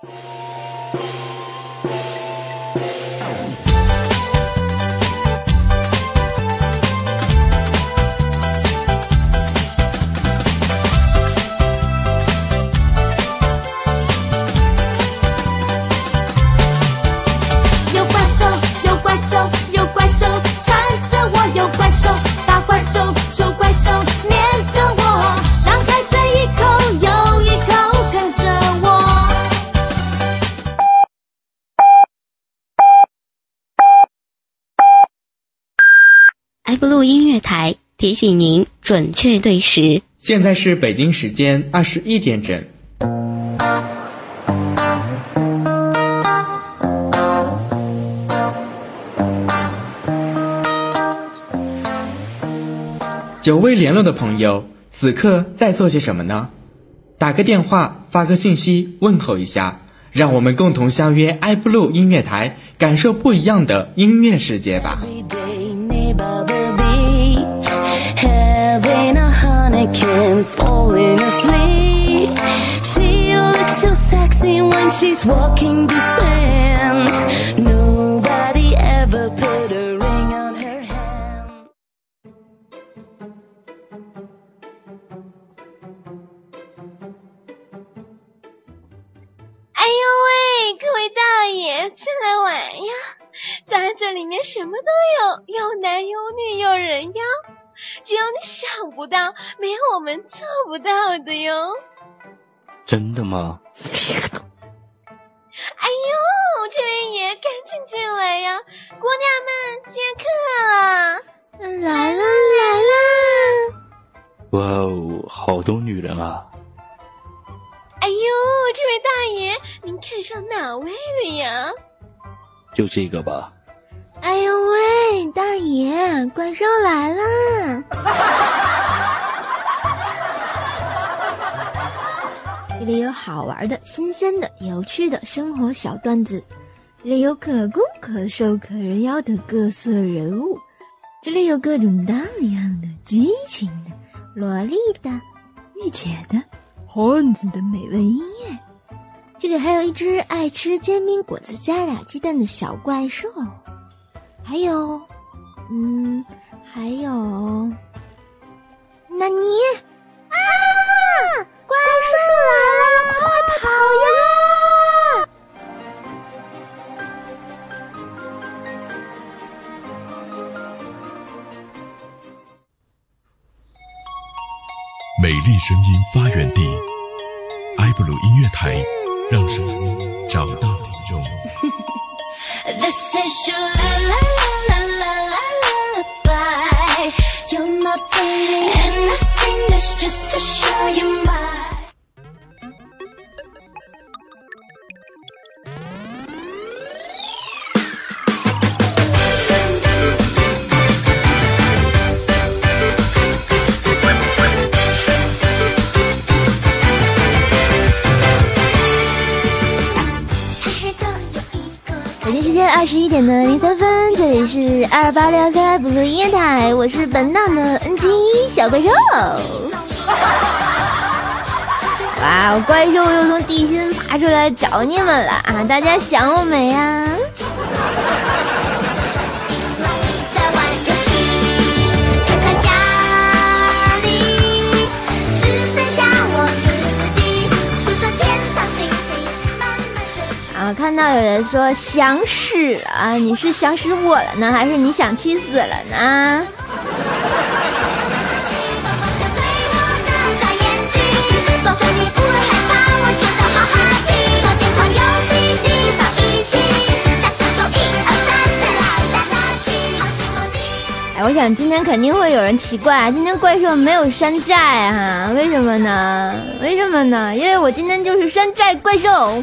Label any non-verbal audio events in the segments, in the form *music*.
布鲁音乐台提醒您准确对时。现在是北京时间二十一点整。久未联络的朋友，此刻在做些什么呢？打个电话，发个信息，问候一下，让我们共同相约爱布鲁音乐台，感受不一样的音乐世界吧。mannequin falling asleep. She looks so sexy when she's walking the sand. Nobody ever put a ring on her hand. 哎呦喂，各位大爷，进来玩呀！咱这里面什么都有，有男有女有人妖。 只有你想不到，没有我们做不到的哟。真的吗？哎呦，这位爷，赶紧进来呀！姑娘们接客了，来了来了！哇哦，好多女人啊！哎呦，这位大爷，您看上哪位了呀？就这个吧。爷，怪兽来了！*laughs* 这里有好玩的、新鲜的、有趣的生活小段子，这里有可攻可受可人妖的各色人物，这里有各种荡漾的、激情的、萝莉的、御姐的、汉子的美味音乐，这里还有一只爱吃煎饼果子加俩鸡蛋的小怪兽。还有，嗯，还有，那你啊，怪兽来了，快跑呀！美丽声音发源地，埃布鲁音乐台，让声音找到听众。*laughs* This is your la la And I sing this just to show you my. 二十一点的零三分，这里是二八六三布鲁音乐台，我是本档的 NG 小怪兽。*laughs* 哇，怪兽又从地心爬出来找你们了啊！大家想我没呀？我看到有人说想死了，你是想死我了呢，还是你想去死了呢？哎，我想今天肯定会有人奇怪，今天怪兽没有山寨哈？为什么呢？为什么呢？因为我今天就是山寨怪兽。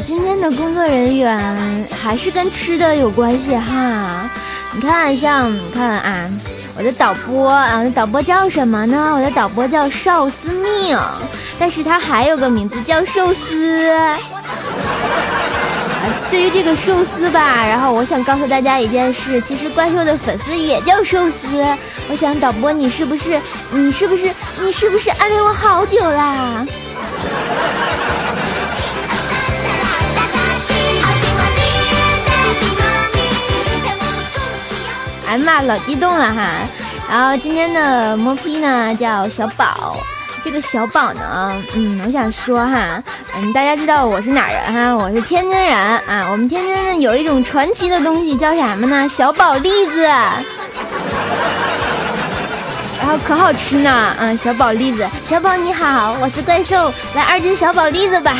今天的工作人员还是跟吃的有关系哈。你看，像你看啊，我的导播啊，我的导播叫什么呢？我的导播叫邵思命，但是他还有个名字叫寿司。对于这个寿司吧，然后我想告诉大家一件事，其实怪兽的粉丝也叫寿司。我想导播，你是不是你是不是你是不是暗恋我好久啦？哎妈，老激动了哈！然后今天的摸批呢叫小宝。这个小宝呢，嗯，我想说哈，嗯，大家知道我是哪人哈？我是天津人啊。我们天津呢有一种传奇的东西叫什么呢？小宝栗子，然后可好吃呢。嗯，小宝栗子，小宝你好，我是怪兽，来二斤小宝栗子吧。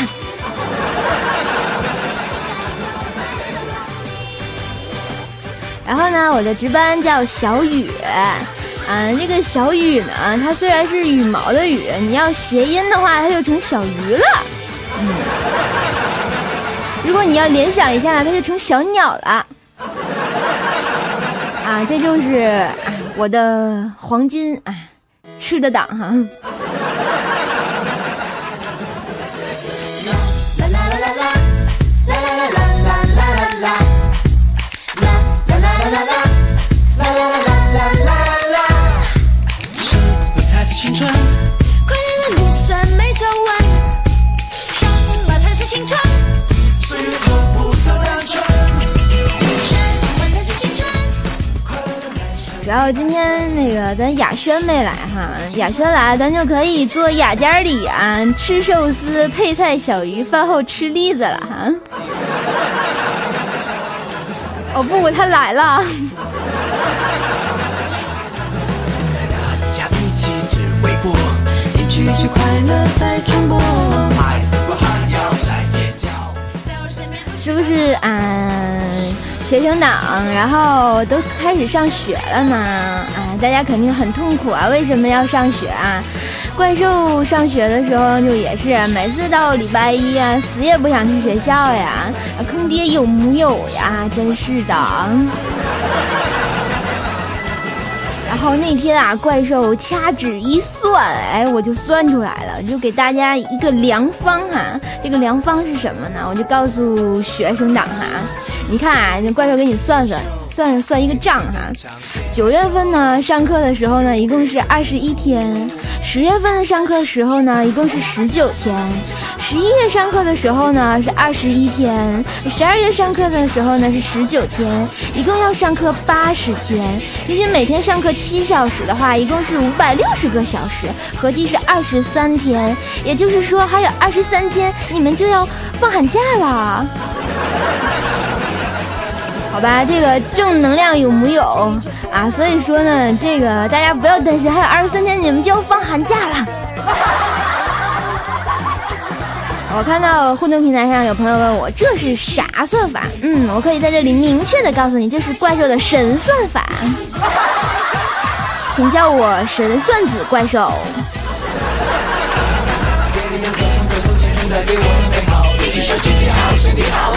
然后呢，我的值班叫小雨。嗯，这个小雨呢，它虽然是羽毛的羽，你要谐音的话，它就成小鱼了。嗯，如果你要联想一下，它就成小鸟了。啊，这就是我的黄金哎，吃的党哈。然后今天那个咱雅轩没来哈，雅轩来咱就可以做雅间里啊，吃寿司配菜小鱼，饭后吃栗子了哈。*laughs* 哦不，他来了。是不是啊？学生党，然后都开始上学了呢，啊，大家肯定很痛苦啊！为什么要上学啊？怪兽上学的时候就也是，每次到礼拜一啊，死也不想去学校呀，坑爹有木有呀？真是的。然后那天啊，怪兽掐指一算，哎，我就算出来了，就给大家一个良方哈。这个良方是什么呢？我就告诉学生党哈，你看啊，那怪兽给你算算。算算一个账哈，九月份呢上课的时候呢一共是二十一天，十月份上课的时候呢一共是十九天，十一月上课的时候呢是二十一天，十二月上课的时候呢是十九天，一共要上课八十天。平均每天上课七小时的话，一共是五百六十个小时，合计是二十三天。也就是说还有二十三天你们就要放寒假了。好吧，这个正能量有木有啊？所以说呢，这个大家不要担心，还有二十三天你们就要放寒假了。*laughs* 我看到互动平台上有朋友问我这是啥算法？嗯，我可以在这里明确的告诉你，这是怪兽的神算法，请叫我神算子怪兽。给我美好，一起说谢谢，好，身体好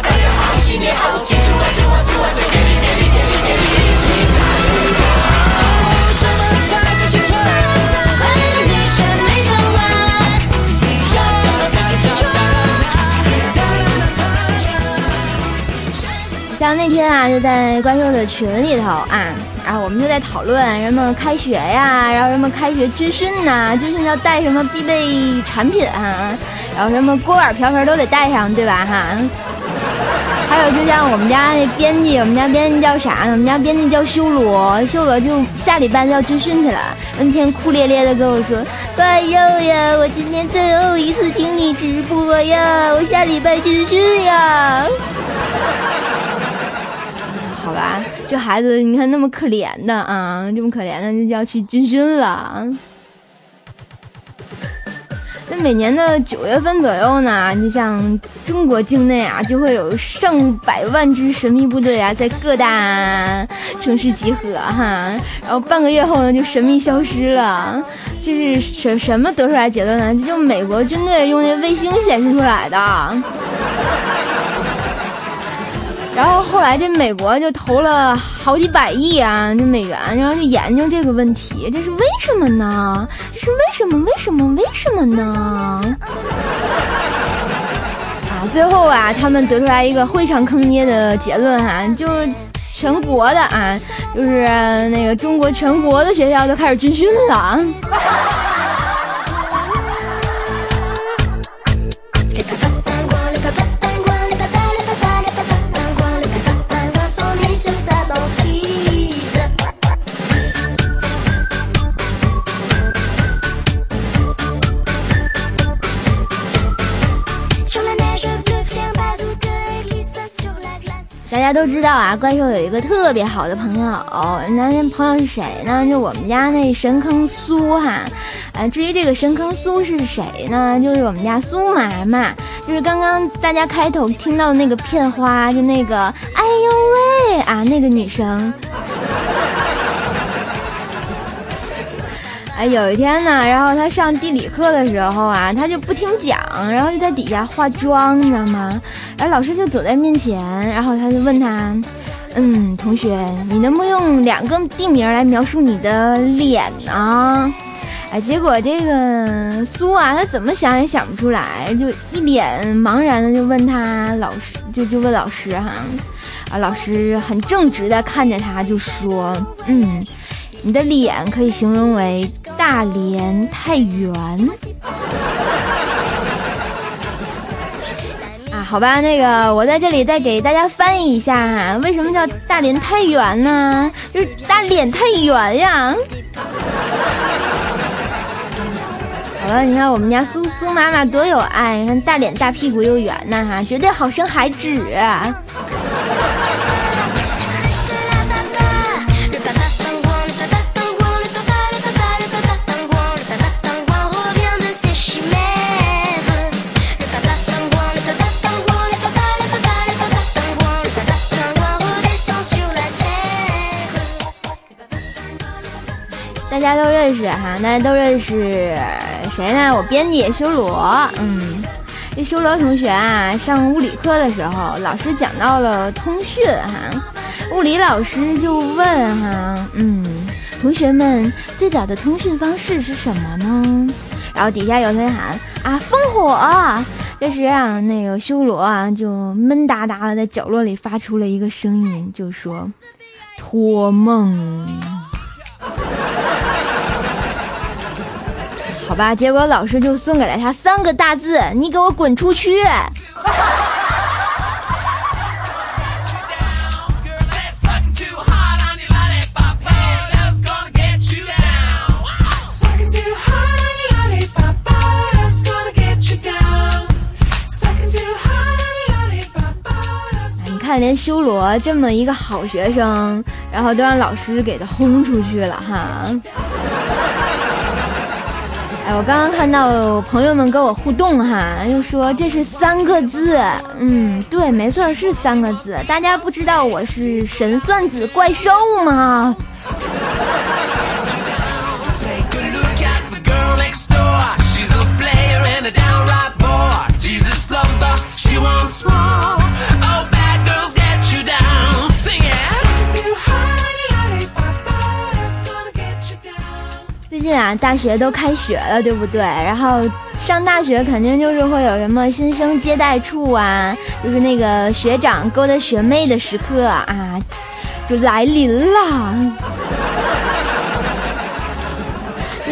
像那天啊，就在观众的群里头啊，然后我们就在讨论什么开学呀，然后什么开学军训呐，军训要带什么必备产品啊。然后什么锅碗瓢盆都得带上，对吧？哈，还有就像我们家那编辑，我们家编辑叫啥呢？我们家编辑叫修罗，修罗就下礼拜就要军训去了。那天哭咧咧的跟我说：“怪兽呀，我今天最后一次听你直播呀，我下礼拜军训呀。*laughs* ”好吧，这孩子你看那么可怜的啊，这么可怜的就要去军训了。每年的九月份左右呢，你像中国境内啊，就会有上百万支神秘部队啊，在各大城市集合哈，然后半个月后呢，就神秘消失了。这是什什么得出来结论呢？就美国军队用那卫星显示出来的。然后后来这美国就投了好几百亿啊，这美元，然后就研究这个问题，这是为什么呢？这是为什么？为什么？为什么呢？啊，最后啊，他们得出来一个非常坑爹的结论哈、就是全国的啊，就是那个中国全国的学校都开始军训了。大家都知道啊，怪兽有一个特别好的朋友，那那朋友是谁呢？就我们家那神坑苏哈，呃，至于这个神坑苏是谁呢？就是我们家苏妈妈，就是刚刚大家开头听到的那个片花，就那个哎呦喂啊，那个女生。哎，有一天呢，然后他上地理课的时候啊，他就不听讲，然后就在底下化妆，你知道吗？然后老师就走在面前，然后他就问他，嗯，同学，你能不能用两个地名来描述你的脸呢？哎，结果这个苏啊，他怎么想也想不出来，就一脸茫然的就问他老师，就就问老师哈，啊，老师很正直的看着他就说，嗯。你的脸可以形容为大连太原啊，好吧，那个我在这里再给大家翻译一下哈，为什么叫大连太原呢？就是大脸太圆呀。好了，你看我们家苏苏妈妈多有爱，你看大脸大屁股又圆呐哈，绝对好生孩子。大家都认识哈，大家都认识谁呢？我编辑修罗，嗯，这修罗同学啊，上物理课的时候，老师讲到了通讯哈，物理老师就问哈，嗯，同学们最早的通讯方式是什么呢？然后底下有人喊啊，烽火。这时啊，那个修罗啊，就闷哒哒的在角落里发出了一个声音，就说：“托梦。”好吧，结果老师就送给了他三个大字：“你给我滚出去！”你看，连修罗这么一个好学生，然后都让老师给他轰出去了哈。哎，我刚刚看到朋友们跟我互动哈，又说这是三个字，嗯，对，没错，是三个字。大家不知道我是神算子怪兽吗？最近啊，大学都开学了，对不对？然后上大学肯定就是会有什么新生接待处啊，就是那个学长勾搭学妹的时刻啊，就来临了。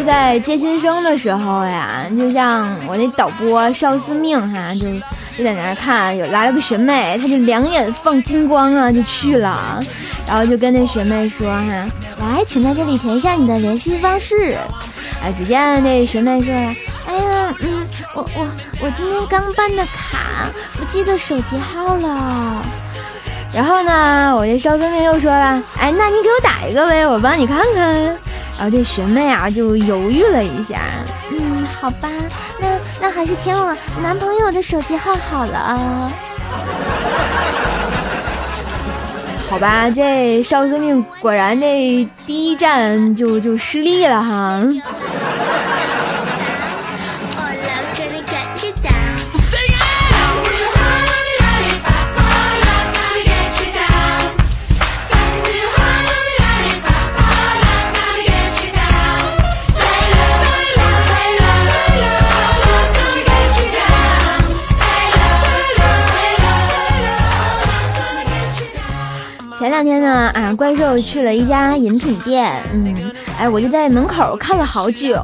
在接新生的时候呀，就像我那导播邵思命哈，就就在那儿看，有来了个学妹，他就两眼放金光啊，就去了，然后就跟那学妹说哈，来，请在这里填一下你的联系方式。哎，只见那学妹说，哎呀，嗯，我我我今天刚办的卡，不记得手机号了。然后呢，我这邵思命又说了，哎，那你给我打一个呗，我帮你看看。然后这学妹啊就犹豫了一下，嗯，好吧，那那还是填我男朋友的手机号好了。好吧，这少司命果然这第一站就就失利了哈。啊，怪兽去了一家饮品店，嗯，哎，我就在门口看了好久，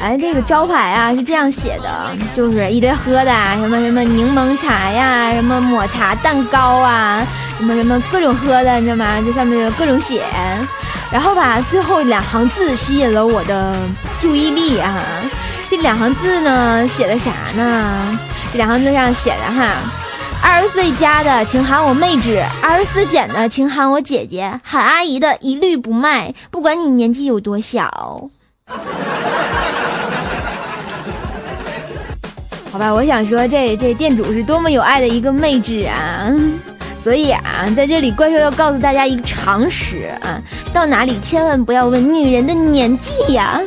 哎，这个招牌啊是这样写的，就是一堆喝的，什么什么柠檬茶呀，什么抹茶蛋糕啊，什么什么各种喝的，你知道吗？这上面有各种写，然后吧，最后两行字吸引了我的注意力啊，这两行字呢写的啥呢？这两行字上写的哈。二十岁加的，请喊我妹纸；二十四减的，请喊我姐姐；喊阿姨的，一律不卖，不管你年纪有多小。*laughs* 好吧，我想说，这这店主是多么有爱的一个妹纸啊！所以啊，在这里怪兽要告诉大家一个常识啊，到哪里千万不要问女人的年纪呀。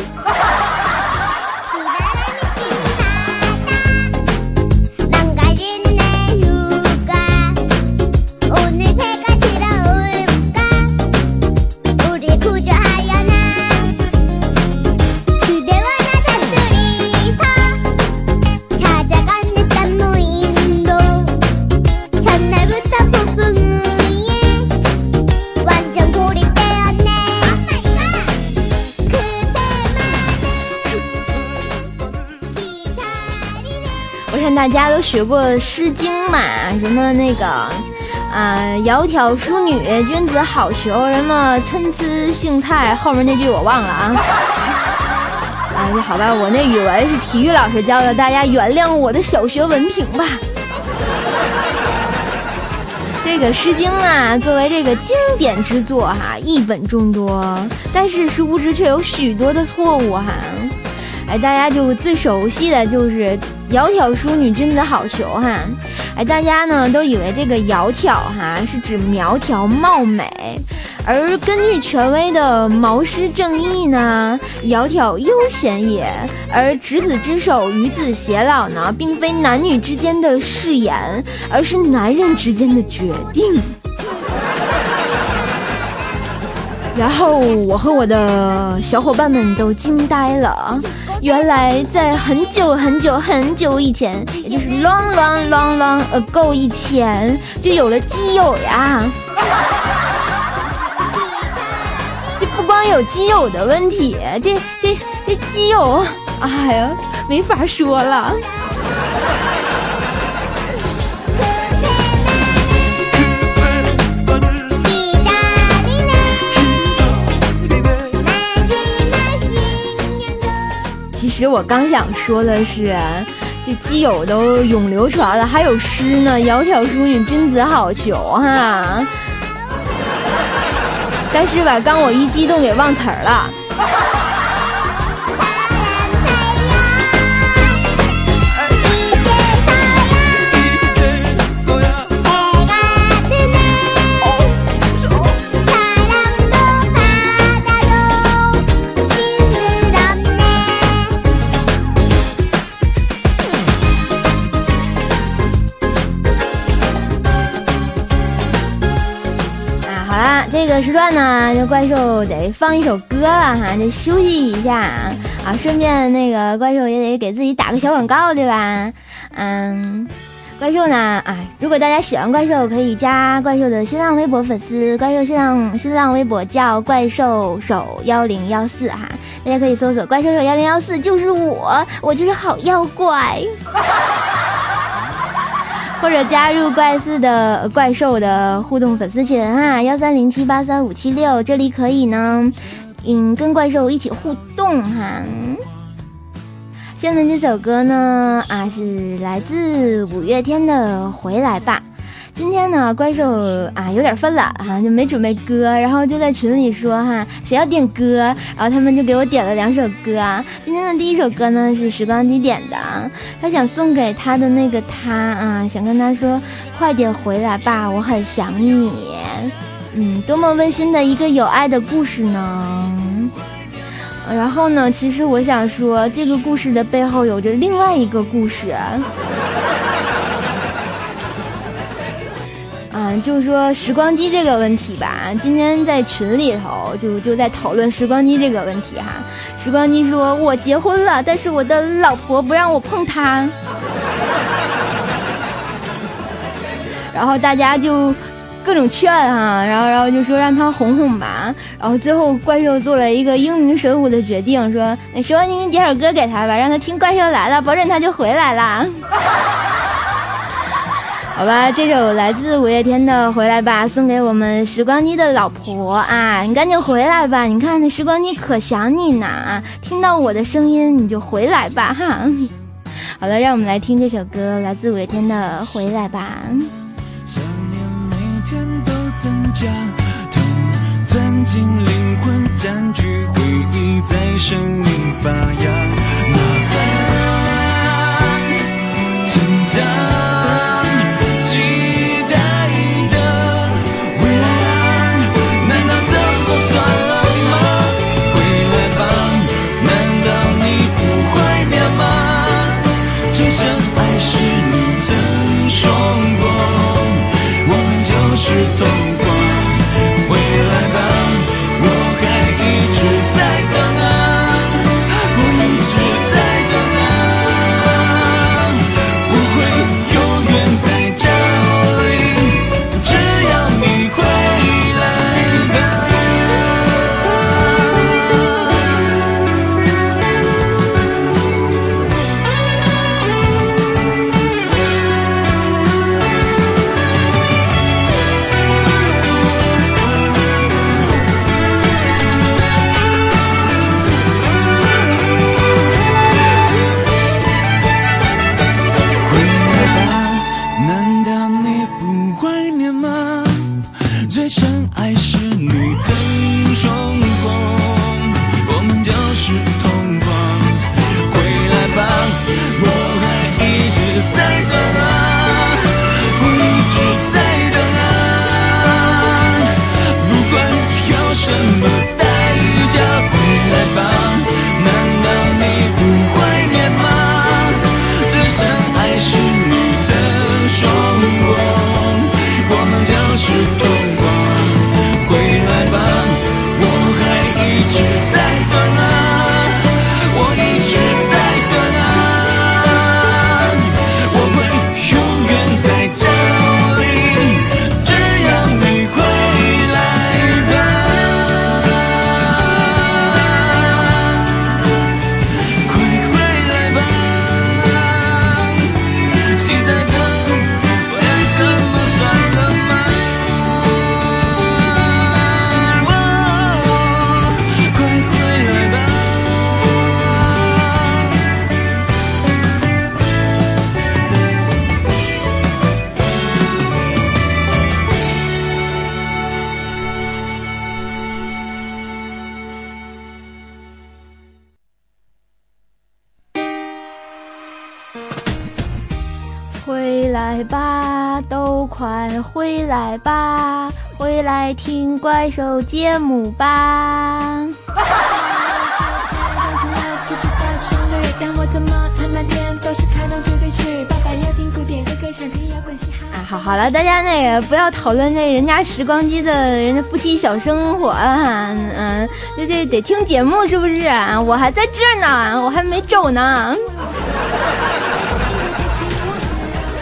大家都学过《诗经》嘛？什么那个啊，“窈窕淑女，君子好逑”，什么“参差荇菜”，后面那句我忘了啊。啊，*laughs* 好吧，我那语文是体育老师教的，大家原谅我的小学文凭吧。这个《诗经》啊，作为这个经典之作哈，译本众多，但是殊不知却有许多的错误哈。哎，大家就最熟悉的就是“窈窕淑女，君子好逑”哈。哎，大家呢都以为这个“窈窕”哈是指苗条貌美，而根据权威的《毛诗正义》呢，“窈窕悠闲也”，而执子之手，与子偕老呢，并非男女之间的誓言，而是男人之间的决定。然后我和我的小伙伴们都惊呆了。原来在很久很久很久以前，也就是 long long long long ago 以前，就有了基友呀。*laughs* 这不光有基友的问题，这这这基友，哎呀，没法说了。其实我刚想说的是，这基友都永流传了，还有诗呢，“窈窕淑女，君子好逑”哈。但是吧，刚我一激动给忘词儿了。这个时段呢，这怪兽得放一首歌了哈，得休息一下啊。顺便那个怪兽也得给自己打个小广告，对吧？嗯，怪兽呢啊，如果大家喜欢怪兽，可以加怪兽的新浪微博粉丝，怪兽新浪新浪微博叫怪兽手幺零幺四哈，大家可以搜索怪兽手幺零幺四，就是我，我就是好妖怪。或者加入怪四的怪兽的互动粉丝群啊，幺三零七八三五七六，这里可以呢，嗯，跟怪兽一起互动哈。下面这首歌呢啊，是来自五月天的《回来吧》。今天呢，怪兽啊有点犯懒哈，就没准备歌，然后就在群里说哈，谁要点歌，然后他们就给我点了两首歌。今天的第一首歌呢是时光机点的，他想送给他的那个他啊，想跟他说，快点回来吧，我很想你。嗯，多么温馨的一个有爱的故事呢？然后呢，其实我想说，这个故事的背后有着另外一个故事。嗯，就是说时光机这个问题吧，今天在群里头就就在讨论时光机这个问题哈。时光机说：“我结婚了，但是我的老婆不让我碰她。*laughs* ”然后大家就各种劝啊，然后然后就说让他哄哄吧，然后最后怪兽做了一个英明神武的决定，说那说你你点首歌给他吧，让他听怪兽来了，保准他就回来了。好吧，这首来自五月天的《回来吧》送给我们时光机的老婆啊，你赶紧回来吧！你看那时光机可想你呢啊，听到我的声音你就回来吧哈。*laughs* 好了，让我们来听这首歌，来自五月天的《回来吧》。想念每天都增加，痛钻进灵魂，占据回忆，在生命发芽，呐喊，成长。中国，我们就是同。们来吧，回来听怪兽节目吧。啊，好好了，大家那个不要讨论那人家时光机的人家夫妻小生活啊，嗯，这这得听节目是不是啊？我还在这呢，我还没走呢。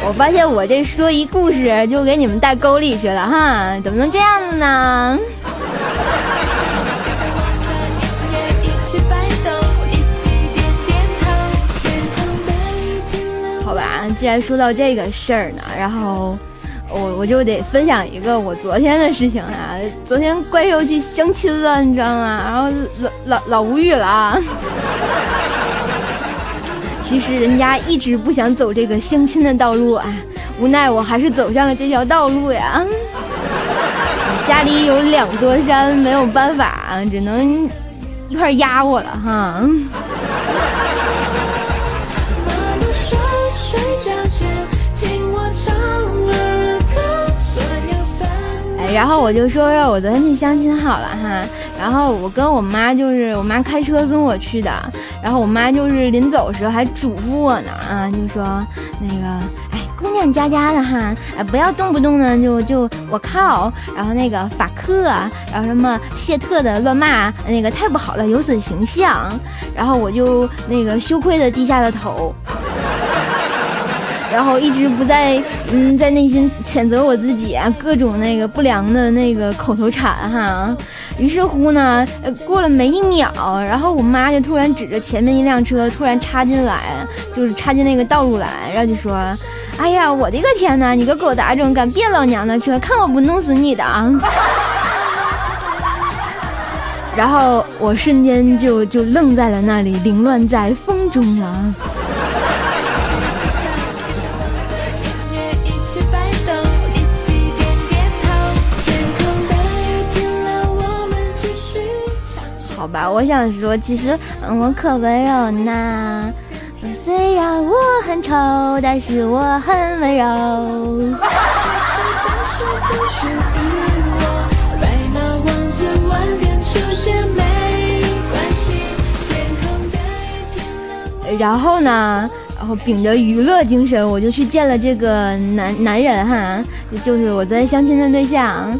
我发现我这说一故事就给你们带沟里去了哈，怎么能这样子呢？好吧，既然说到这个事儿呢，然后我我就得分享一个我昨天的事情啊。昨天怪兽去相亲了，你知道吗？然后老老老无语了。其实人家一直不想走这个相亲的道路啊，无奈我还是走上了这条道路呀。家里有两座山，没有办法，只能一块压我了哈。哎，然后我就说说我昨天去相亲好了哈，然后我跟我妈就是我妈开车跟我去的，然后我妈就是临走时候还嘱咐我呢啊，就说那个哎姑娘家家的哈，哎不要动不动呢就就我靠，然后那个法克，然后什么谢特的乱骂，那个太不好了，有损形象，然后我就那个羞愧的低下了头。*laughs* 然后一直不在嗯在内心谴责我自己，各种那个不良的那个口头禅哈。于是乎呢，呃过了没一秒，然后我妈就突然指着前面一辆车突然插进来，就是插进那个道路来，然后就说：“哎呀，我的个天呐，你个狗杂种，敢别老娘的车，看我不弄死你的啊！” *laughs* 然后我瞬间就就愣在了那里，凌乱在风中了。吧，我想说，其实嗯我可温柔呢。虽然我很丑，但是我很温柔。然后呢，然后秉着娱乐精神，我就去见了这个男男人哈，就是我昨天相亲的对象。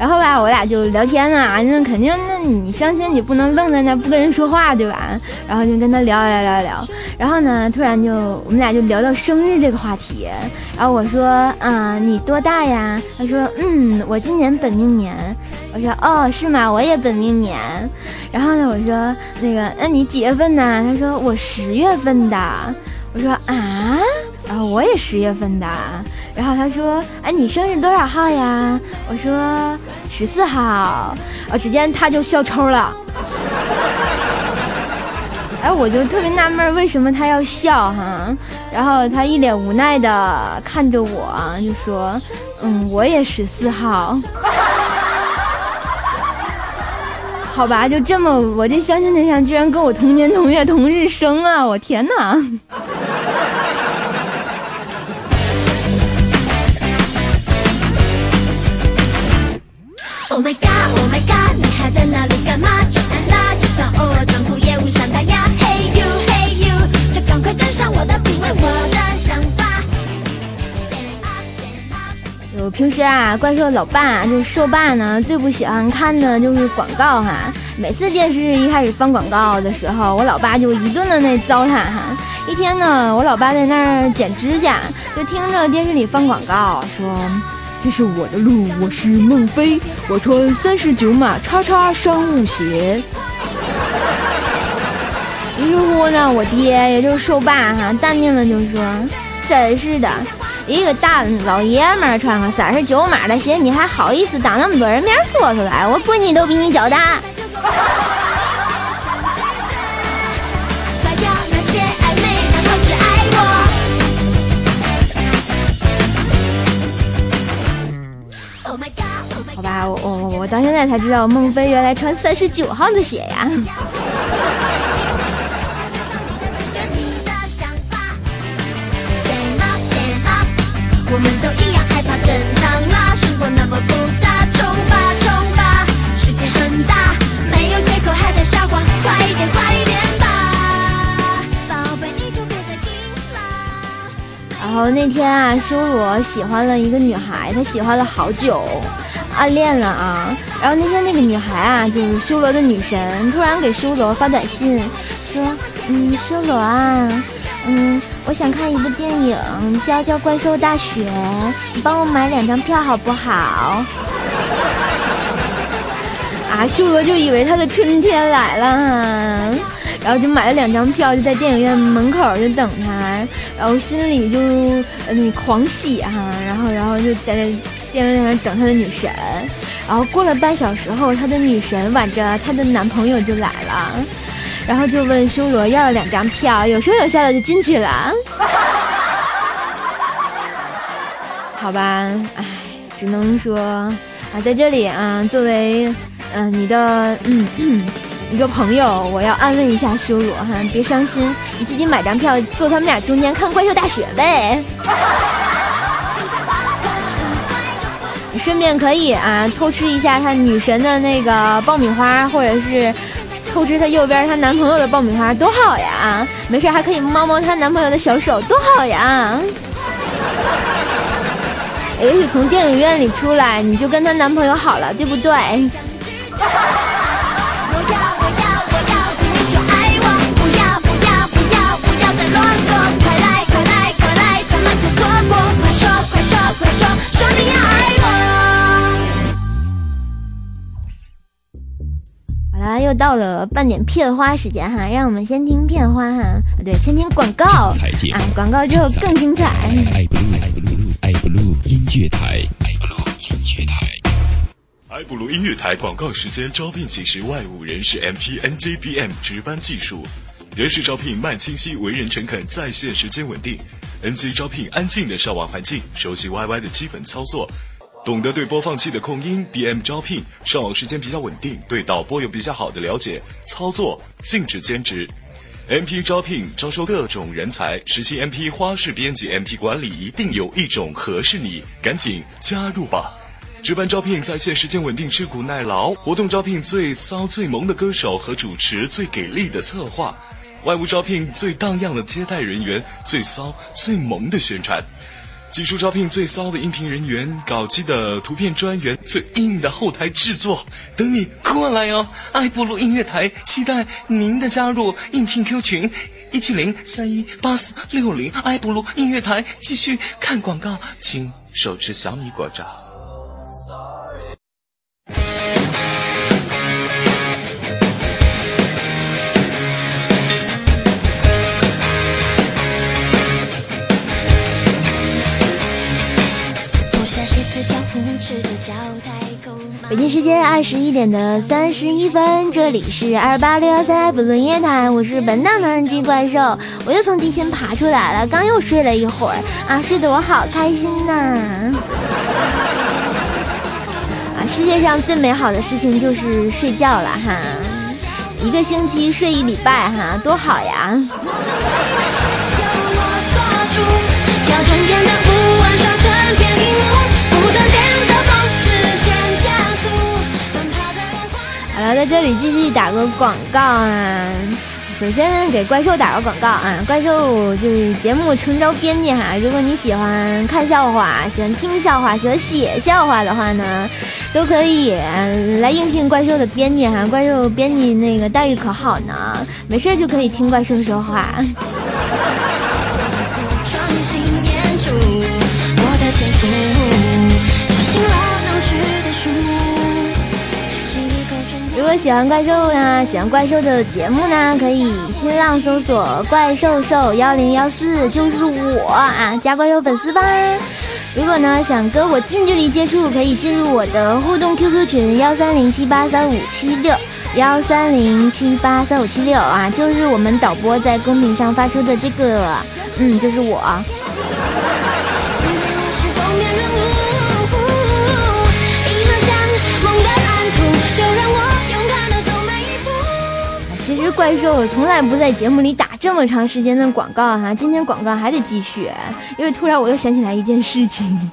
然后吧，我俩就聊天啊，那肯定，那你相亲你不能愣在那不跟人说话对吧？然后就跟他聊聊聊聊，然后呢，突然就我们俩就聊到生日这个话题。然后我说啊，你多大呀？他说嗯，我今年本命年。我说哦，是吗？我也本命年。然后呢，我说那个，那你几月份呢？他说我十月份的。我说啊，然后我也十月份的。然后他说，哎，你生日多少号呀？我说十四号。啊，只见他就笑抽了。*laughs* 哎，我就特别纳闷，为什么他要笑哈？然后他一脸无奈的看着我，就说，嗯，我也十四号。*laughs* 好吧，就这么，我这相亲对象居然跟我同年同月同日生啊！我天哪！Oh my god, Oh my god，你还在那里干嘛？去安啦！就算偶尔装酷也无伤大雅。Hey you, Hey you，就赶快跟上我的品味，我的想法。Stand up, stand up。我平时啊，怪兽老爸就是兽爸呢，最不喜欢看的就是广告哈。每次电视一开始放广告的时候，我老爸就一顿的那糟蹋哈。一天呢，我老爸在那儿剪指甲，就听着电视里放广告，说：“这是我的路，我是孟非，我穿三十九码叉叉商务鞋。”于是乎呢，我爹也就是兽爸哈，淡定的就说：“真是的，一个大老爷们儿穿个三十九码的鞋，你还好意思当那么多人面说出来？我闺女都比你脚大。”到现在才知道孟非原来穿三十九号的鞋呀。然后那天啊，修罗喜欢了一个女孩，他喜欢了好久，暗恋了啊。然后那天那个女孩啊，就是修罗的女神，突然给修罗发短信说：“嗯，修罗啊，嗯，我想看一部电影，叫叫《怪兽大学》，你帮我买两张票好不好？” *laughs* 啊，修罗就以为他的春天来了哈，然后就买了两张票，就在电影院门口就等他，然后心里就呃你狂喜哈，然后然后就在电影院等他的女神，然后过了半小时后，他的女神挽着她的男朋友就来了，然后就问修罗要了两张票，有说有笑的就进去了。*laughs* 好吧，唉，只能说啊，在这里啊，作为嗯、你的嗯一个朋友，我要安慰一下修罗哈，别伤心，你自己买张票坐他们俩中间看怪兽大学呗。顺便可以啊偷吃一下她女神的那个爆米花，或者是偷吃她右边她男朋友的爆米花，多好呀！没事还可以摸摸她男朋友的小手，多好呀！也许从电影院里出来，你就跟她男朋友好了，对不对？又到了半点片花时间哈，让我们先听片花哈，对，先听广告啊，广告之后更精彩。爱 blue 爱 blue 爱 blue 音乐台，爱 blue 音乐台，爱布鲁音乐台广告时间招聘形式外务人士 MP NJBM 值班技术，人事招聘慢清晰，为人诚恳，在线时间稳定。NG 招聘安静的上网环境，熟悉 YY 的基本操作。懂得对播放器的控音，BM 招聘上网时间比较稳定，对导播有比较好的了解，操作禁止兼职。MP 招聘招收各种人才，实习 MP 花式编辑，MP 管理一定有一种合适你，赶紧加入吧！值班招聘在线时间稳定，吃苦耐劳；活动招聘最骚最萌的歌手和主持，最给力的策划；外务招聘最荡漾的接待人员，最骚最萌的宣传。技术招聘最骚的音频人员，搞基的图片专员，最硬的后台制作，等你过来哦！爱布鲁音乐台期待您的加入，应聘 Q 群一七零三一八四六零，爱布鲁音乐台继续看广告，请手持小米果照。Sorry. 北京时间二十一点的三十一分，这里是二八六幺三不伦乐台，我是本档的 NG 怪兽，我又从地心爬出来了，刚又睡了一会儿啊，睡得我好开心呐！啊，世界上最美好的事情就是睡觉了哈，一个星期睡一礼拜哈，多好呀！好了，在这里继续打个广告啊！首先给怪兽打个广告啊！怪兽就是节目诚招编辑哈，如果你喜欢看笑话、喜欢听笑话、喜欢写笑话的话呢，都可以来应聘怪兽的编辑哈。怪兽编辑那个待遇可好呢，没事就可以听怪兽说话。果喜欢怪兽呢，喜欢怪兽的节目呢，可以新浪搜索“怪兽兽幺零幺四”，就是我啊，加怪兽粉丝吧。如果呢想跟我近距离接触，可以进入我的互动 QQ 群幺三零七八三五七六幺三零七八三五七六啊，就是我们导播在公屏上发出的这个，嗯，就是我。怪兽从来不在节目里打这么长时间的广告哈，今天广告还得继续，因为突然我又想起来一件事情，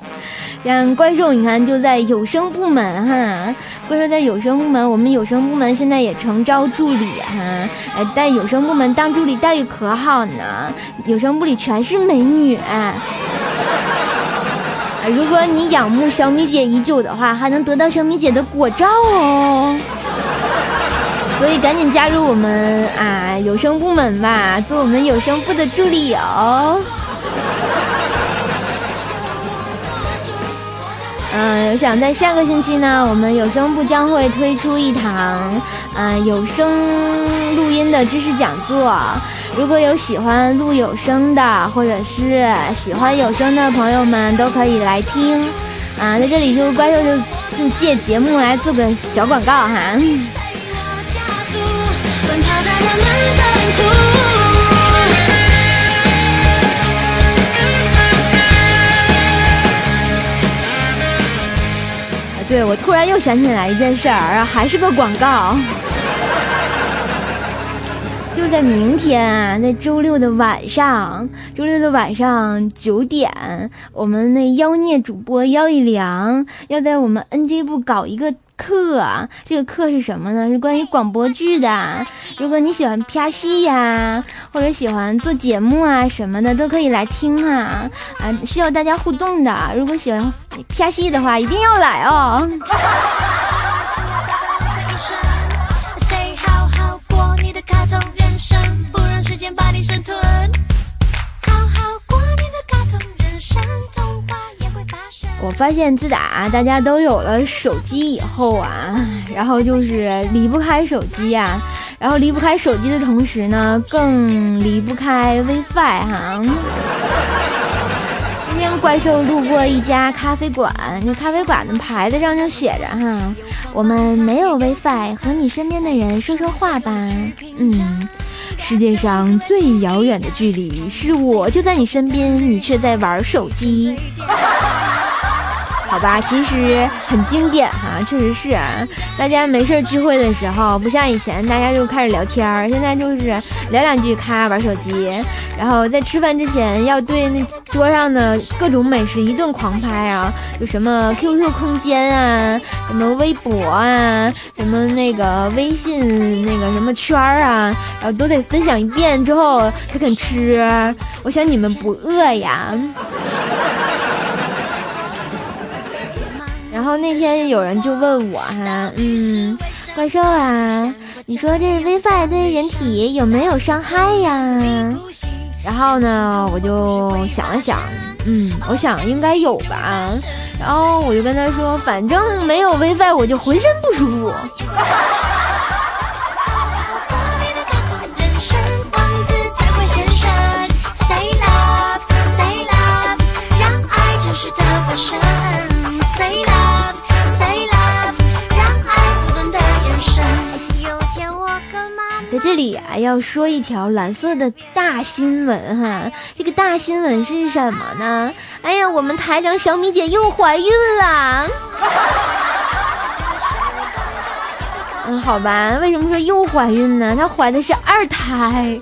让怪兽你看就在有声部门哈，怪兽在有声部门，我们有声部门现在也诚招助理哈，哎，在有声部门当助理待遇可好呢，有声部里全是美女，如果你仰慕小米姐已久的话，还能得到小米姐的果照哦。所以赶紧加入我们啊有声部门吧，做我们有声部的助理哦。嗯，我想在下个星期呢，我们有声部将会推出一堂嗯有声录音的知识讲座。如果有喜欢录有声的，或者是喜欢有声的朋友们，都可以来听。啊，在这里就怪兽就就借节目来做个小广告哈。对，我突然又想起来一件事儿，还是个广告。就在明天啊，那周六的晚上，周六的晚上九点，我们那妖孽主播妖一良要在我们 NG 部搞一个。课，这个课是什么呢？是关于广播剧的。如果你喜欢拍戏呀，或者喜欢做节目啊什么的，都可以来听啊。啊，需要大家互动的。如果喜欢拍戏的话，一定要来哦。间把你生吞。好好过你的卡通人生，童话也会发生。我发现自打大家都有了手机以后啊，*laughs* 然后就是离不开手机呀、然后离不开手机的同时呢，更离不开 WiFi 哈。今天怪兽路过一家咖啡馆，这咖啡馆的牌子上就写着哈，我们没有 WiFi，和你身边的人说说话吧。嗯，世界上最遥远的距离是我就在你身边，你却在玩手机。好吧，其实很经典哈、确实是、啊。大家没事聚会的时候，不像以前大家就开始聊天儿，现在就是聊两句，咔玩手机，然后在吃饭之前要对那桌上的各种美食一顿狂拍啊，有什么 QQ 空间啊，什么微博啊，什么那个微信那个什么圈儿啊，然后都得分享一遍之后才肯吃。我想你们不饿呀。然后那天有人就问我哈，嗯，怪兽啊，你说这 WiFi 对人体有没有伤害呀？然后呢，我就想了想，嗯，我想应该有吧。然后我就跟他说，反正没有 WiFi 我就浑身不舒服。人生王子才会现身这里啊，要说一条蓝色的大新闻哈。这个大新闻是什么呢？哎呀，我们台长小米姐又怀孕了。*laughs* 嗯，好吧，为什么说又怀孕呢？她怀的是二胎。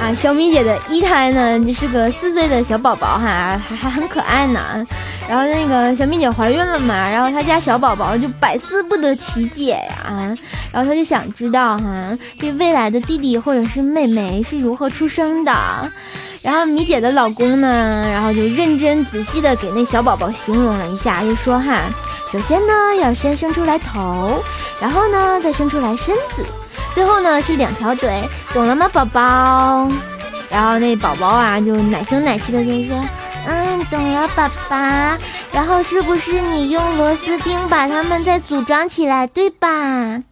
啊，小米姐的一胎呢，就是个四岁的小宝宝哈，还还很可爱呢。然后那个小米姐怀孕了嘛，然后她家小宝宝就百思不得其解呀，然后她就想知道哈，这未来的弟弟或者是妹妹是如何出生的。然后米姐的老公呢，然后就认真仔细的给那小宝宝形容了一下，就说哈，首先呢要先生出来头，然后呢再生出来身子，最后呢是两条腿，懂了吗，宝宝？然后那宝宝啊就奶声奶气的就说，嗯，懂了，爸爸。然后是不是你用螺丝钉把它们再组装起来，对吧？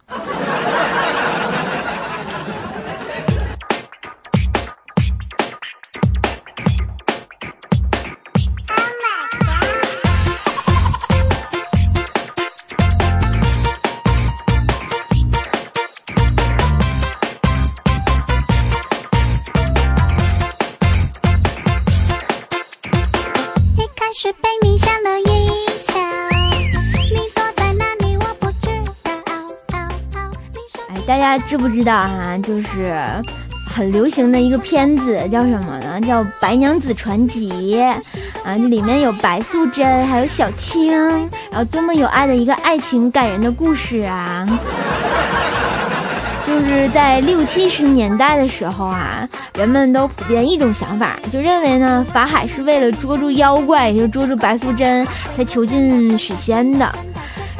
知不知道哈、就是很流行的一个片子叫什么呢？叫《白娘子传奇》啊，这里面有白素贞，还有小青，然后多么有爱的一个爱情感人的故事啊！*laughs* 就是在六七十年代的时候啊，人们都普遍一种想法，就认为呢，法海是为了捉住妖怪，也就捉住白素贞，才囚禁许仙的。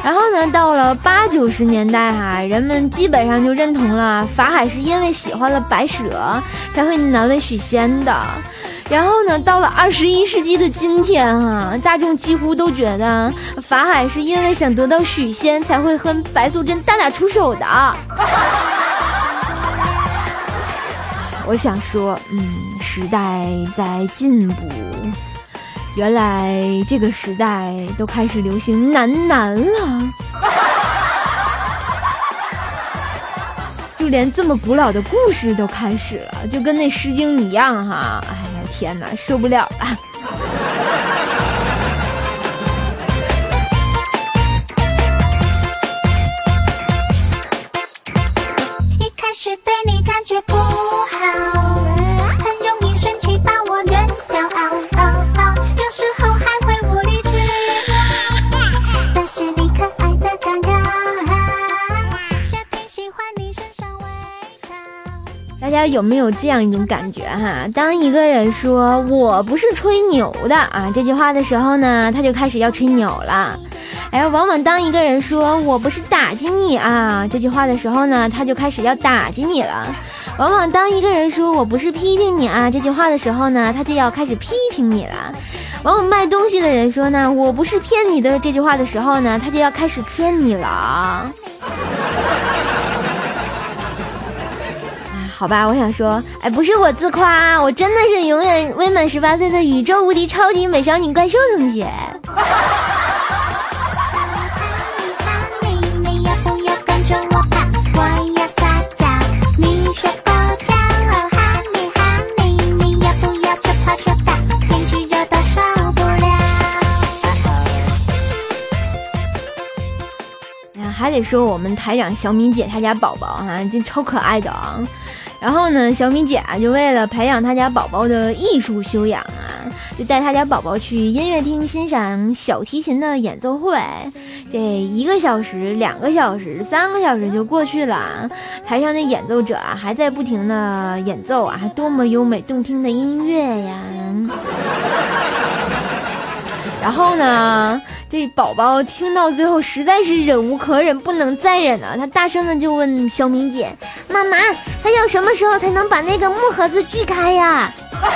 然后呢，到了八九十年代哈、人们基本上就认同了法海是因为喜欢了白蛇才会难为许仙的。然后呢，到了二十一世纪的今天哈、大众几乎都觉得法海是因为想得到许仙才会和白素贞大打出手的。*laughs* 我想说，嗯，时代在进步。原来这个时代都开始流行男男了，*laughs* 就连这么古老的故事都开始了，就跟那《诗经》一样哈！哎呀，天哪，受不了了！有没有这样一种感觉哈？当一个人说“我不是吹牛的”啊这句话的时候呢，他就开始要吹牛了。哎，往往当一个人说“我不是打击你啊”这句话的时候呢，他就开始要打击你了；往往当一个人说“我不是批评你啊”这句话的时候呢，他就要开始批评你了；往往卖东西的人说呢“我不是骗你的”这句话的时候呢，他就要开始骗你了。好吧，我想说，哎，不是我自夸，我真的是永远未满十八岁的宇宙无敌超级美少女怪兽同学。哎呀，还得说我们台长小敏姐她家宝宝啊，这超可爱的啊。然后呢，小米姐啊，就为了培养她家宝宝的艺术修养啊，就带她家宝宝去音乐厅欣赏小提琴的演奏会。这一个小时、两个小时、三个小时就过去了，台上的演奏者啊还在不停的演奏啊，多么优美动听的音乐呀！然后呢，这宝宝听到最后实在是忍无可忍，不能再忍了，他大声的就问小敏姐：“妈妈，他要什么时候才能把那个木盒子锯开呀？”啊，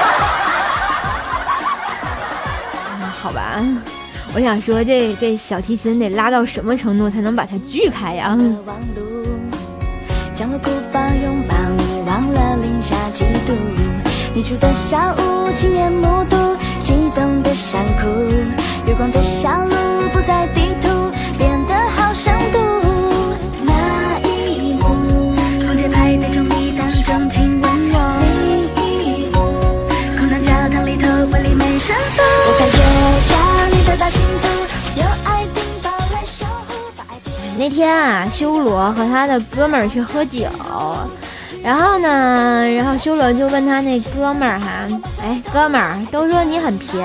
好吧，我想说这这小提琴得拉到什么程度才能把它锯开呀？降落哭抱拥抱你，忘了零下几度。你住的小屋，亲眼目睹激动的山谷，月光的小路不在地图，变得好生动。那一幕，空姐排队中你当众亲吻我。另一幕，空荡教堂里头婚礼没神父，我才越想你得到幸福，有爱丁堡来守护，把爱变。那天啊，修罗和他的哥们儿去喝酒，然后呢，然后修罗就问他那哥们儿哈，哎，哥们儿，都说你很贫，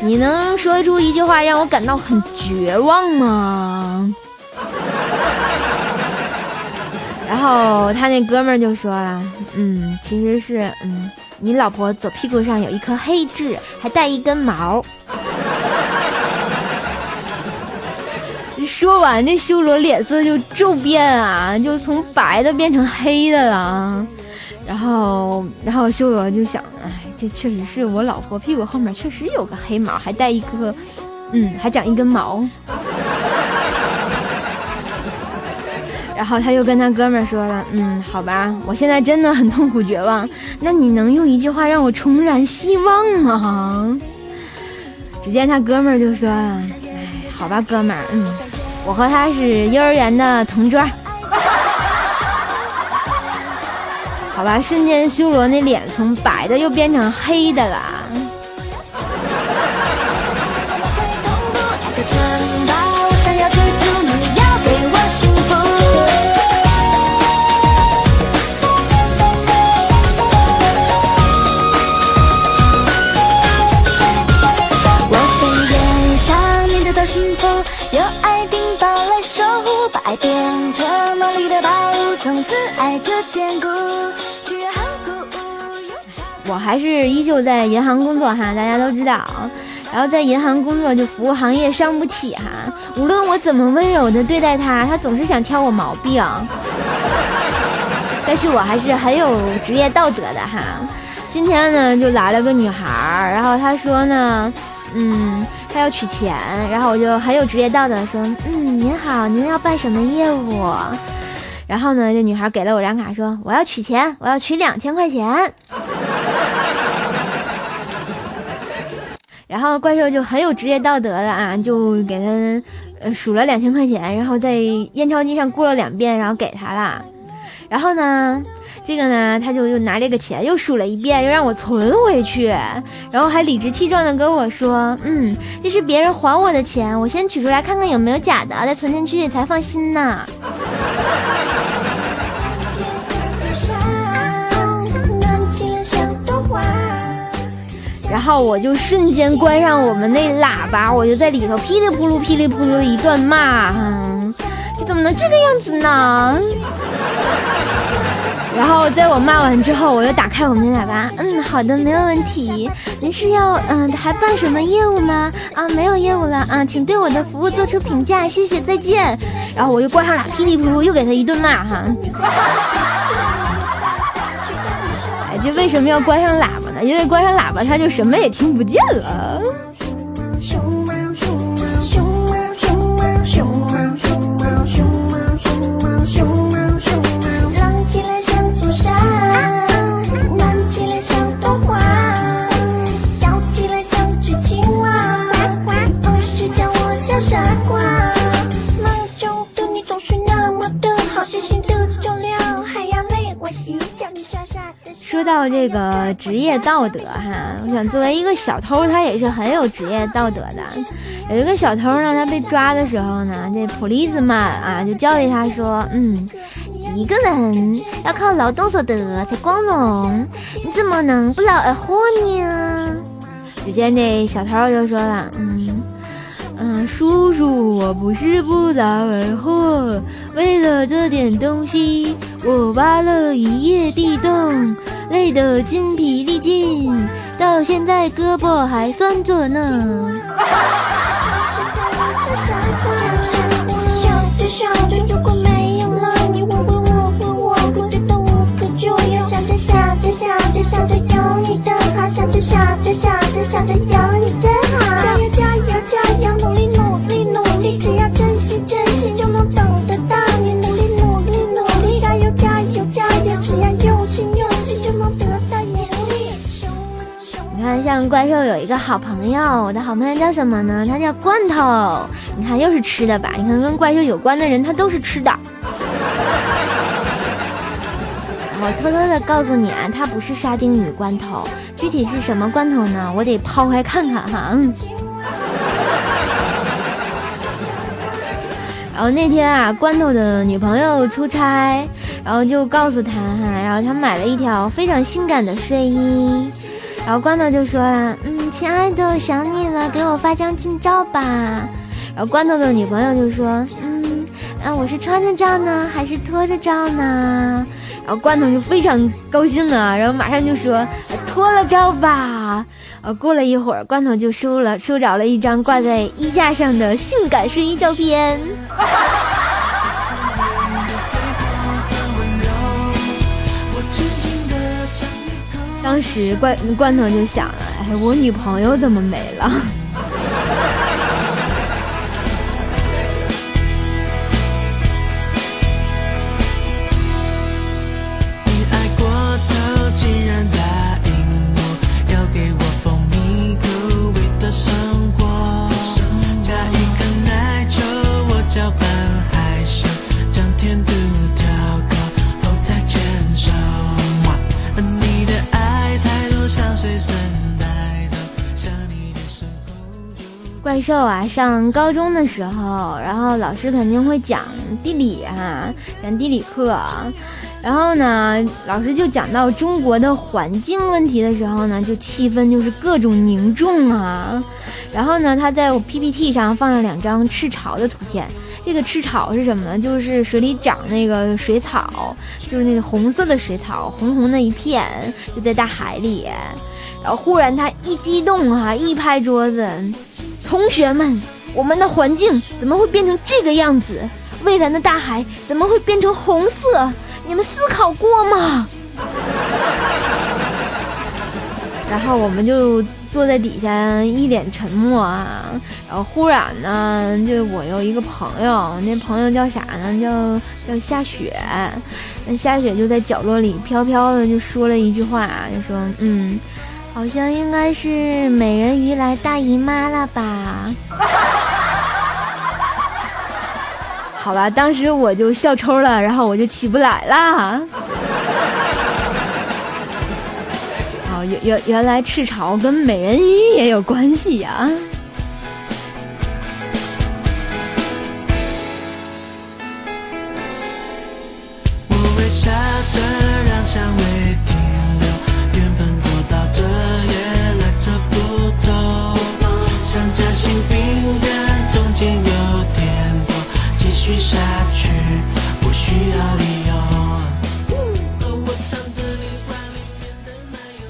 你能说出一句话让我感到很绝望吗？*laughs* 然后他那哥们儿就说了，嗯，其实是，嗯，你老婆左屁股上有一颗黑痣，还带一根毛。说完，这修罗脸色就骤变啊，就从白的变成黑的了。*laughs* 然后，然后修罗就想，哎，这确实是我老婆屁股后面确实有个黑毛，还带一个，嗯，还长一根毛。*laughs* 然后他又跟他哥们儿说了，嗯，好吧，我现在真的很痛苦绝望，那你能用一句话让我重燃希望吗？只见他哥们儿就说了，哎，好吧，哥们儿，嗯。我和他是幼儿园的同桌，好吧，瞬间修罗那脸从白的又变成黑的了。还是依旧在银行工作哈，大家都知道。然后在银行工作就服务行业伤不起哈，无论我怎么温柔的对待他，他总是想挑我毛病。但是我还是很有职业道德的哈。今天呢，就来了个女孩，然后她说呢，嗯。她要取钱，然后我就很有职业道德的说：“嗯，您好，您要办什么业务？”然后呢，这女孩给了我张卡，说：“我要取钱，我要取两千块钱。”然后怪兽就很有职业道德的啊，就给他呃数了两千块钱，然后在验钞机上过了两遍，然后给他了。然后呢？这个呢，他就又拿这个钱又数了一遍，又让我存回去，然后还理直气壮的跟我说：“嗯，这是别人还我的钱，我先取出来看看有没有假的，再存进去才放心呢。”然后我就瞬间关上我们那喇叭，我就在里头噼里扑噜、噼里扑噜的一段骂哈：“这怎么能这个样子呢？” *laughs* 然后在我骂完之后，我又打开我们的喇叭，嗯，好的，没有问题。您是要嗯还办什么业务吗？啊，没有业务了啊，请对我的服务做出评价，谢谢，再见。然后我又关上了，噼里扑噜又给他一顿骂哈。哎，这为什么要关上喇叭？因为关上喇叭他就什么也听不见了。说到这个职业道德哈，我想作为一个小偷，他也是很有职业道德的。有一个小偷呢，他被抓的时候呢，这 policeman 啊就教育他说：“嗯，一个人要靠劳动所得才光荣，你怎么能不劳而获呢？”只见这小偷就说了：“嗯嗯，叔叔，我不是不劳而获，为了这点东西，我挖了一夜地洞。”累得筋疲力尽，到现在胳膊还酸着呢。想着有你真好，加油加油加油，努力努力努力，只要像怪兽有一个好朋友，我的好朋友叫什么呢？他叫罐头。你看，又是吃的吧？你看，跟怪兽有关的人，他都是吃的。我偷偷的告诉你啊，他不是沙丁鱼罐头，具体是什么罐头呢？我得抛开看看哈。嗯。*laughs* 然后那天啊，罐头的女朋友出差，然后就告诉他哈，然后他买了一条非常性感的睡衣。然后罐头就说了：“嗯，亲爱的，想你了，给我发张近照吧。”然后罐头的女朋友就说：“嗯，啊，我是穿着照呢，还是脱着照呢？”然后罐头就非常高兴啊，然后马上就说：“脱了照吧。”呃，过了一会儿，罐头就收了收着了一张挂在衣架上的性感睡衣照片。当时罐罐头就想了，哎，我女朋友怎么没了？受啊，上高中的时候，然后老师肯定会讲地理哈，讲地理课，然后呢，老师就讲到中国的环境问题的时候呢，就气氛就是各种凝重啊。然后呢，他在我 PPT 上放了两张赤潮的图片，这个赤潮是什么呢？就是水里长那个水草，就是那个红色的水草，红红的一片，就在大海里。然后忽然他一激动啊，一拍桌子。同学们，我们的环境怎么会变成这个样子？蔚蓝的大海怎么会变成红色？你们思考过吗？然后我们就坐在底下一脸沉默啊。然后忽然呢，就我有一个朋友，那朋友叫啥呢？叫叫夏雪。那夏雪就在角落里飘飘的就说了一句话，就说嗯。好像应该是美人鱼来大姨妈了吧？*laughs* 好吧，当时我就笑抽了，然后我就起不来了。*laughs* 哦，原原原来赤潮跟美人鱼也有关系呀。续下去，不需要理由。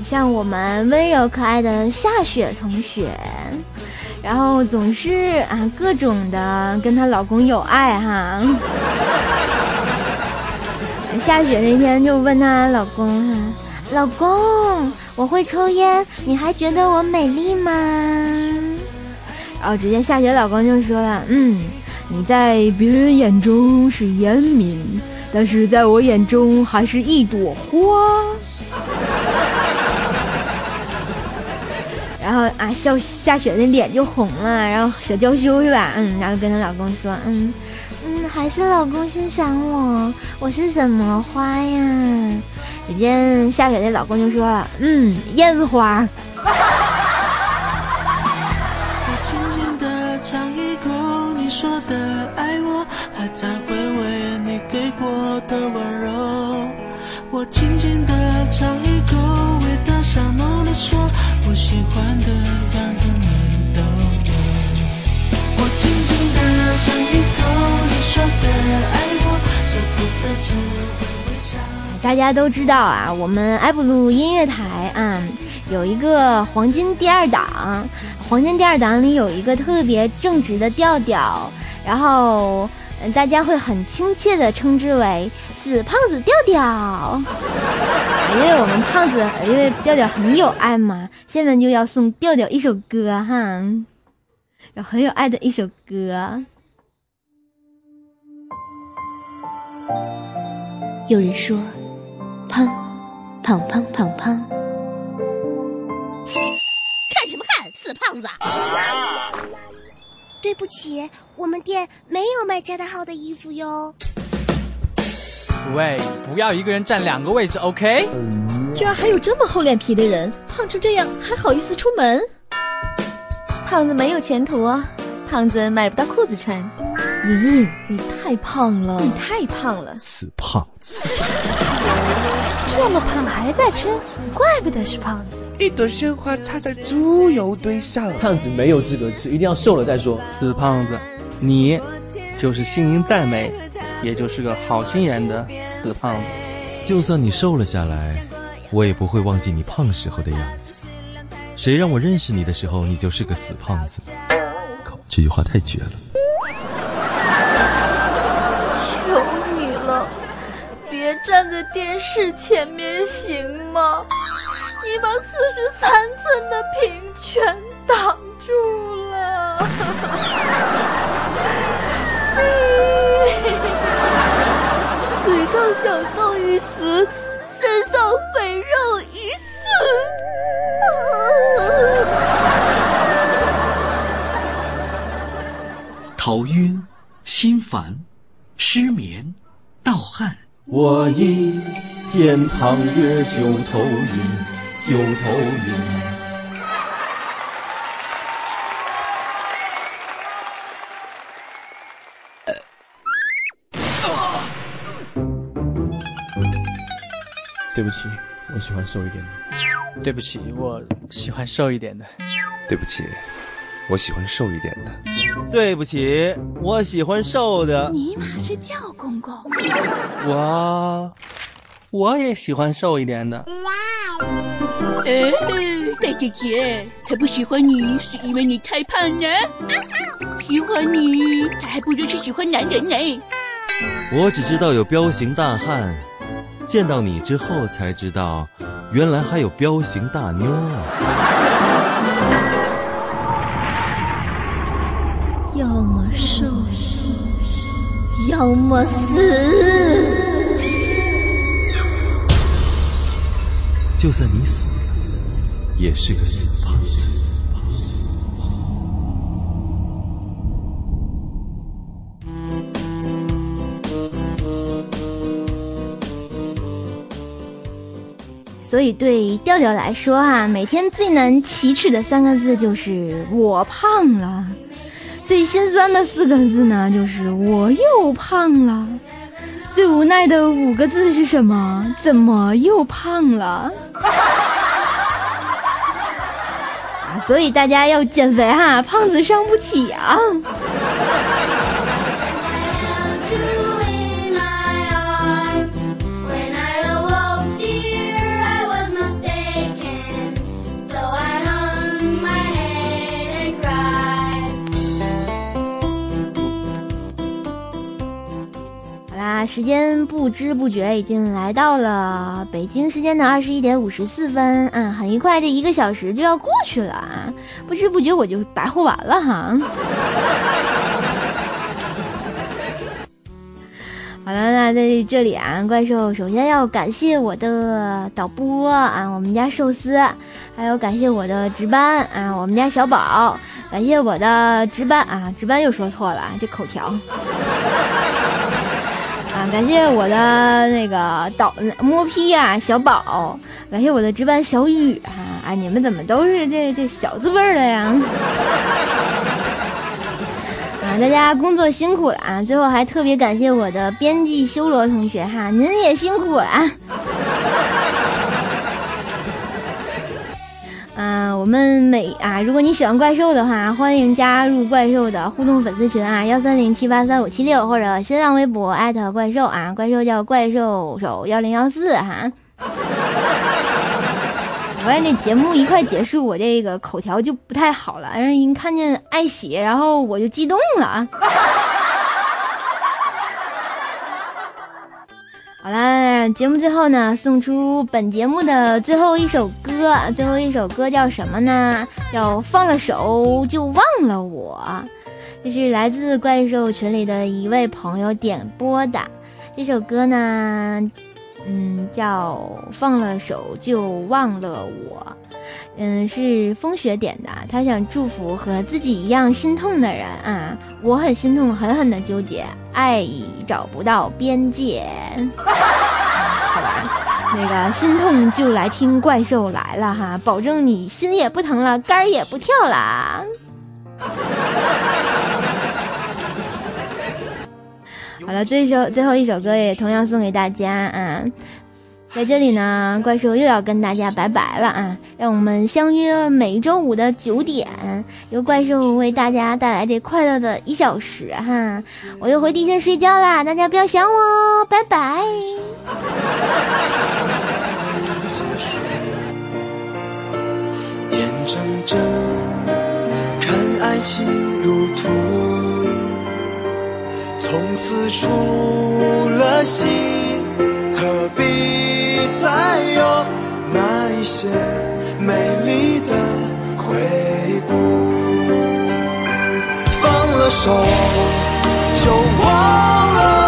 像我们温柔可爱的夏雪同学，然后总是啊各种的跟她老公有爱哈。*laughs* 夏雪那天就问她老公哈，老公，我会抽烟，你还觉得我美丽吗？然后直接夏雪老公就说了，嗯。你在别人眼中是烟民，但是在我眼中还是一朵花。然后啊，笑夏雪的脸就红了，然后小娇羞是吧？嗯，然后跟她老公说，嗯嗯，还是老公欣赏我，我是什么花呀？只见夏雪的老公就说，嗯，燕子花。的爱我，还在回味你给过的温柔。我轻轻地尝一口，味道香浓的说，我喜欢的样子你都有。我轻轻地尝一口，你说的爱我，舍不得只会微笑。大家都知道啊，我们埃布鲁音乐台啊有一个黄金第二档，黄金第二档里有一个特别正直的调调，然后嗯大家会很亲切的称之为“死胖子调调”，因为我们胖子，因为调调很有爱嘛，下面就要送调调一首歌哈，有很有爱的一首歌。有人说，胖，胖胖胖胖，看什么看，死胖子！对不起，我们店没有卖加大号的衣服哟。喂，不要一个人占两个位置，OK？居然还有这么厚脸皮的人，胖成这样还好意思出门？胖子没有前途啊，胖子买不到裤子穿。莹莹，你太胖了！你太胖了，死胖子！*laughs* 这么胖还在吃，怪不得是胖子。一朵鲜花插在猪油堆上，胖子没有资格吃，一定要瘦了再说。死胖子，你就是心灵再美，也就是个好心眼的死胖子。就算你瘦了下来，我也不会忘记你胖时候的样子。谁让我认识你的时候，你就是个死胖子？靠，这句话太绝了。求电视前面行吗？你把四十三寸的屏全挡住了。*laughs* 嘴上享受一时，身上肥肉一世。*laughs* 头晕、心烦、失眠、盗汗。我一见胖月就头晕，就头晕。对不起，我喜欢瘦一点的。对不起，我喜欢瘦一点的。对不起，我喜欢瘦一点的。对不起，我喜欢瘦的。尼玛是吊公公。我我也喜欢瘦一点的。哇哎，大姐姐，他不喜欢你是因为你太胖呢。喜欢你，他还不如是喜欢男人呢。我只知道有彪形大汉，见到你之后才知道，原来还有彪形大妞啊！瘦，要么死。就算你死，也是个死胖子。所以对调调来说啊、每天最难启齿的三个字就是“我胖了”，最心酸的四个字呢就是“我又胖了”，最无奈的五个字是什么？怎么又胖了？*laughs* 啊，所以大家要减肥哈，胖子伤不起啊！时间不知不觉已经来到了北京时间的二十一点五十四分，嗯，很愉快，这一个小时就要过去了啊，不知不觉我就白活完了哈。*laughs* 好了，那在这里啊，怪兽首先要感谢我的导播啊，我们家寿司，还有感谢我的值班啊，我们家小宝，感谢我的值班啊，值班又说错了，这口条。感谢我的那个导摸批啊，小宝，感谢我的值班小雨哈，啊，你们怎么都是这这小字辈儿的呀？*laughs* 啊，大家工作辛苦了啊！最后还特别感谢我的编辑修罗同学哈，您也辛苦了。嗯，我们每啊，如果你喜欢怪兽的话，欢迎加入怪兽的互动粉丝群啊，幺三零七八三五七六，或者新浪微博艾特怪兽啊，怪兽叫怪兽手幺零幺四哈。*laughs* 我发现这节目一快结束，我这个口条就不太好了，让人看见爱喜，然后我就激动了。*laughs* 好啦节目最后呢，送出本节目的最后一首歌，最后一首歌叫什么呢？叫《放了手就忘了我》，这是来自怪兽群里的一位朋友点播的。这首歌呢，嗯，叫《放了手就忘了我》，嗯，是风雪点的。他想祝福和自己一样心痛的人啊，我很心痛，狠狠的纠结，爱已找不到边界。*laughs* 那个心痛就来听怪兽来了哈，保证你心也不疼了，肝儿也不跳啦。好了，这首最后一首歌也同样送给大家啊！在这里呢，怪兽又要跟大家拜拜了啊！让我们相约每周五的九点，由怪兽为大家带来这快乐的一小时哈！我又回地下睡觉啦，大家不要想我哦，拜拜。眼睁睁看爱情入土，从此出了心，一些美丽的回顾。放了手就忘了